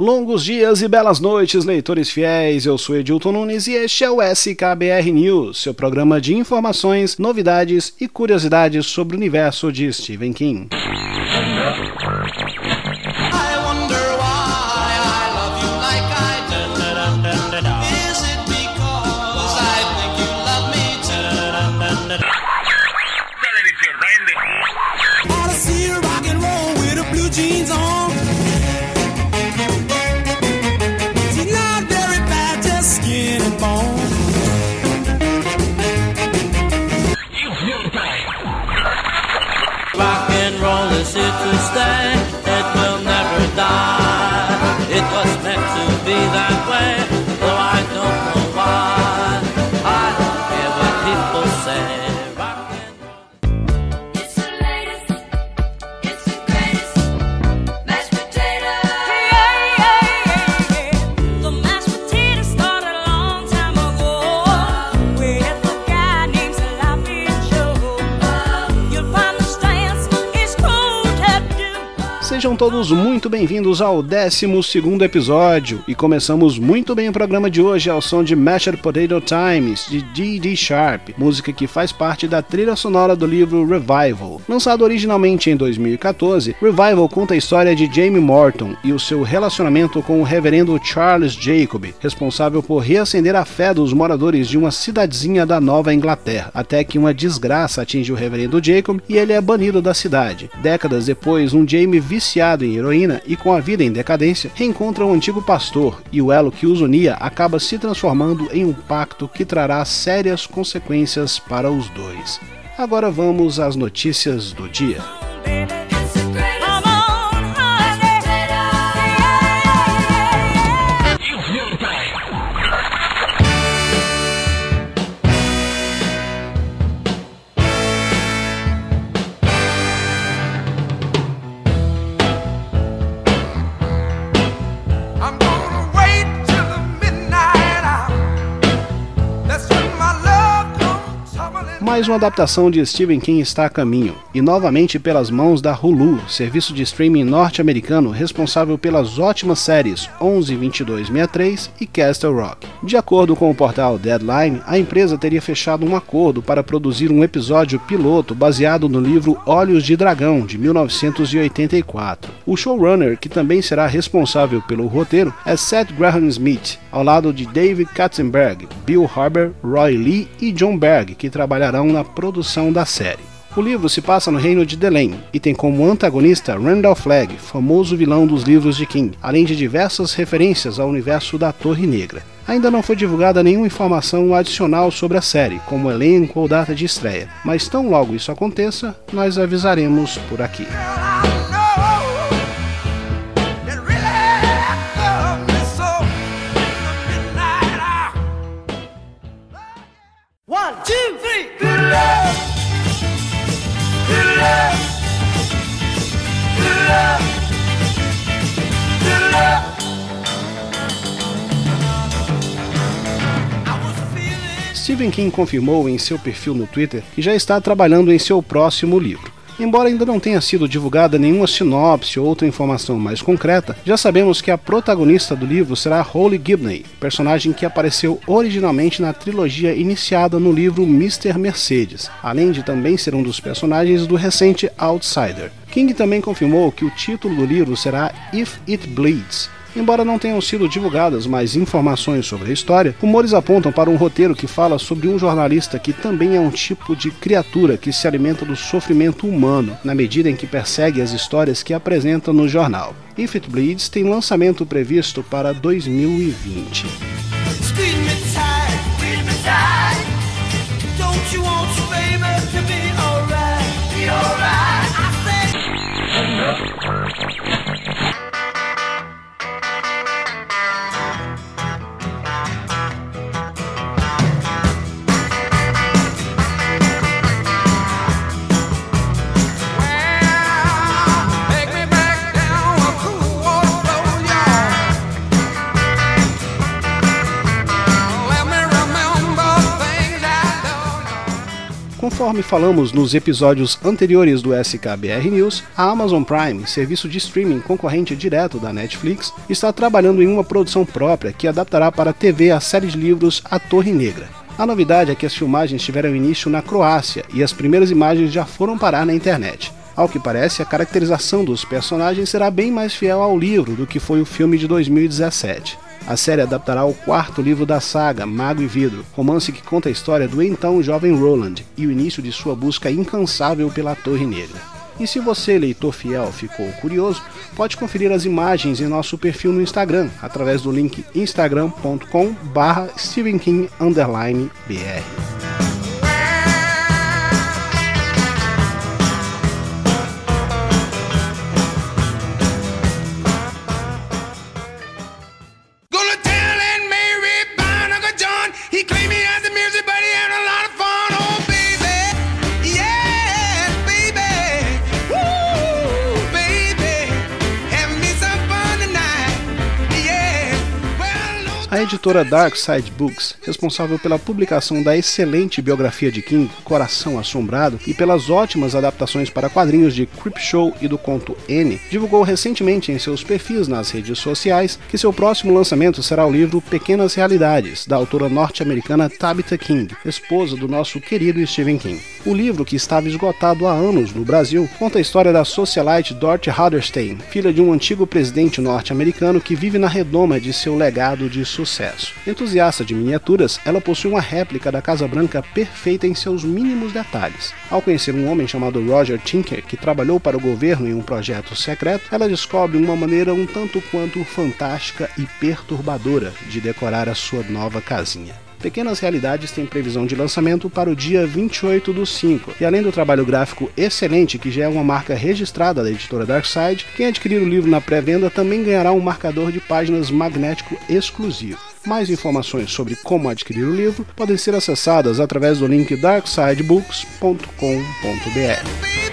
Longos dias e belas noites, leitores fiéis. Eu sou Edilton Nunes e este é o SKBR News, seu programa de informações, novidades e curiosidades sobre o universo de Stephen King. It will never die. It was meant to be that way, though I don't know why. I don't care what people say. Sejam todos muito bem-vindos ao 12 episódio e começamos muito bem o programa de hoje ao som de Mashed Potato Times de D.D. Sharp, música que faz parte da trilha sonora do livro Revival. Lançado originalmente em 2014, Revival conta a história de Jamie Morton e o seu relacionamento com o reverendo Charles Jacob, responsável por reacender a fé dos moradores de uma cidadezinha da Nova Inglaterra, até que uma desgraça atinge o reverendo Jacob e ele é banido da cidade. Décadas depois, um Jamie viciado viciado em heroína e com a vida em decadência, reencontra um antigo pastor e o elo que os unia acaba se transformando em um pacto que trará sérias consequências para os dois. Agora vamos às notícias do dia. Mais uma adaptação de Stephen King está a caminho, e novamente pelas mãos da Hulu, serviço de streaming norte-americano responsável pelas ótimas séries 11, 22, 63 e Castle Rock. De acordo com o portal Deadline, a empresa teria fechado um acordo para produzir um episódio piloto baseado no livro Olhos de Dragão, de 1984. O showrunner, que também será responsável pelo roteiro, é Seth Graham Smith, ao lado de David Katzenberg, Bill Harber, Roy Lee e John Berg, que trabalharão na produção da série. O livro se passa no reino de Delane e tem como antagonista Randall Flagg, famoso vilão dos livros de King, além de diversas referências ao universo da Torre Negra. Ainda não foi divulgada nenhuma informação adicional sobre a série, como elenco ou data de estreia, mas tão logo isso aconteça, nós avisaremos por aqui. Stephen King confirmou em seu perfil no Twitter que já está trabalhando em seu próximo livro. Embora ainda não tenha sido divulgada nenhuma sinopse ou outra informação mais concreta, já sabemos que a protagonista do livro será Holly Gibney, personagem que apareceu originalmente na trilogia iniciada no livro Mr. Mercedes, além de também ser um dos personagens do recente Outsider. King também confirmou que o título do livro será If It Bleeds, Embora não tenham sido divulgadas mais informações sobre a história, rumores apontam para um roteiro que fala sobre um jornalista que também é um tipo de criatura que se alimenta do sofrimento humano, na medida em que persegue as histórias que apresenta no jornal. If It Bleeds tem lançamento previsto para 2020. Conforme falamos nos episódios anteriores do SKBR News, a Amazon Prime, serviço de streaming concorrente direto da Netflix, está trabalhando em uma produção própria que adaptará para a TV a série de livros A Torre Negra. A novidade é que as filmagens tiveram início na Croácia e as primeiras imagens já foram parar na internet. Ao que parece, a caracterização dos personagens será bem mais fiel ao livro do que foi o filme de 2017. A série adaptará o quarto livro da saga, Mago e Vidro, romance que conta a história do então jovem Roland e o início de sua busca incansável pela Torre Negra. E se você, leitor fiel, ficou curioso, pode conferir as imagens em nosso perfil no Instagram, através do link instagram.com/stephenking_br. A editora Dark Side Books, responsável pela publicação da excelente biografia de King, Coração Assombrado, e pelas ótimas adaptações para quadrinhos de Creepshow e do conto N, divulgou recentemente em seus perfis nas redes sociais que seu próximo lançamento será o livro Pequenas Realidades, da autora norte-americana Tabitha King, esposa do nosso querido Stephen King. O livro, que estava esgotado há anos no Brasil, conta a história da socialite Dorothy Halderstein, filha de um antigo presidente norte-americano que vive na redoma de seu legado de sucesso sucesso. Entusiasta de miniaturas, ela possui uma réplica da Casa Branca perfeita em seus mínimos detalhes. Ao conhecer um homem chamado Roger Tinker, que trabalhou para o governo em um projeto secreto, ela descobre uma maneira um tanto quanto fantástica e perturbadora de decorar a sua nova casinha. Pequenas Realidades tem previsão de lançamento para o dia 28 do 5. E além do trabalho gráfico excelente, que já é uma marca registrada da editora Darkside, quem adquirir o livro na pré-venda também ganhará um marcador de páginas magnético exclusivo. Mais informações sobre como adquirir o livro podem ser acessadas através do link darksidebooks.com.br.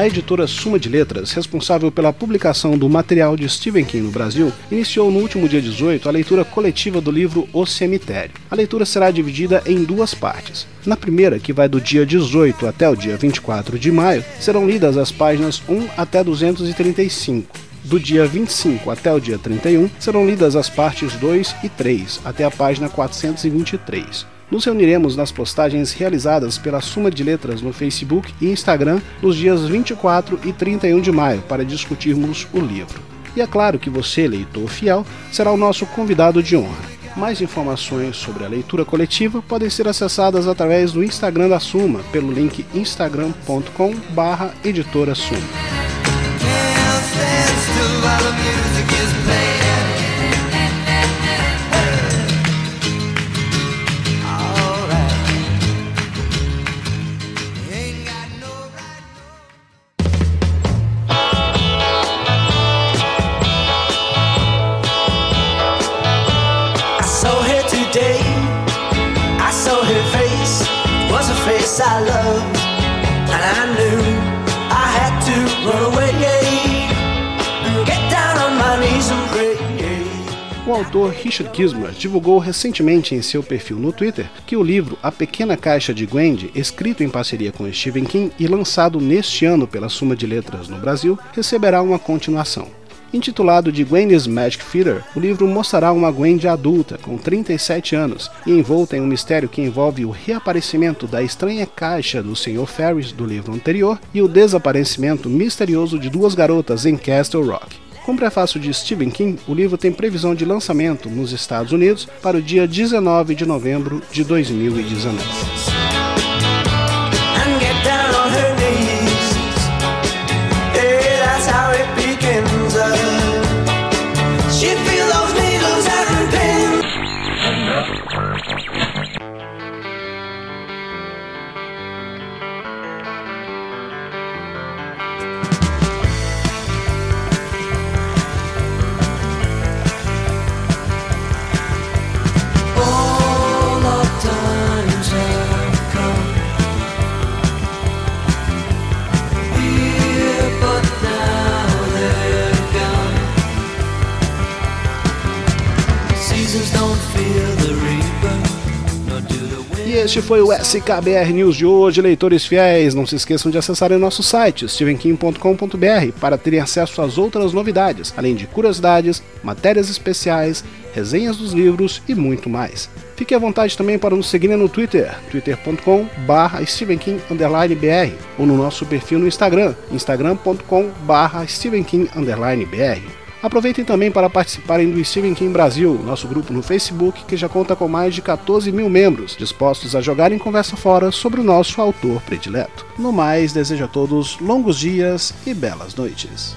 A editora Suma de Letras, responsável pela publicação do material de Stephen King no Brasil, iniciou no último dia 18 a leitura coletiva do livro O Cemitério. A leitura será dividida em duas partes. Na primeira, que vai do dia 18 até o dia 24 de maio, serão lidas as páginas 1 até 235. Do dia 25 até o dia 31, serão lidas as partes 2 e 3 até a página 423. Nos reuniremos nas postagens realizadas pela Suma de Letras no Facebook e Instagram nos dias 24 e 31 de maio para discutirmos o livro. E é claro que você, leitor fiel, será o nosso convidado de honra. Mais informações sobre a leitura coletiva podem ser acessadas através do Instagram da Suma, pelo link instagram.com/editora Suma. I loved, and I knew I had to run away. O autor Richard Kismer divulgou recentemente em seu perfil no Twitter que o livro A Pequena Caixa de Gwendy, escrito em parceria com Stephen King e lançado neste ano pela Suma de Letras no Brasil, receberá uma continuação. Intitulado de Gwendy's Magic Feeder, o livro mostrará uma Gwendy adulta, com 37 anos, e envolta em um mistério que envolve o reaparecimento da estranha caixa do Sr. Ferris do livro anterior e o desaparecimento misterioso de duas garotas em Castle Rock. Com prefácio de Stephen King, o livro tem previsão de lançamento nos Estados Unidos para o dia 19 de novembro de 2019. Este foi o SKBR News de hoje, leitores fiéis. Não se esqueçam de acessarem nosso site, stevenkim.com.br, para terem acesso às outras novidades, além de curiosidades, matérias especiais, resenhas dos livros e muito mais. Fique à vontade também para nos seguir no Twitter, stevenkim_br ou no nosso perfil no Instagram, stevenkim_br. Aproveitem também para participarem do Steven King Brasil, nosso grupo no Facebook, que já conta com mais de 14 mil membros, dispostos a jogar em conversa fora sobre o nosso autor predileto. No mais, desejo a todos longos dias e belas noites.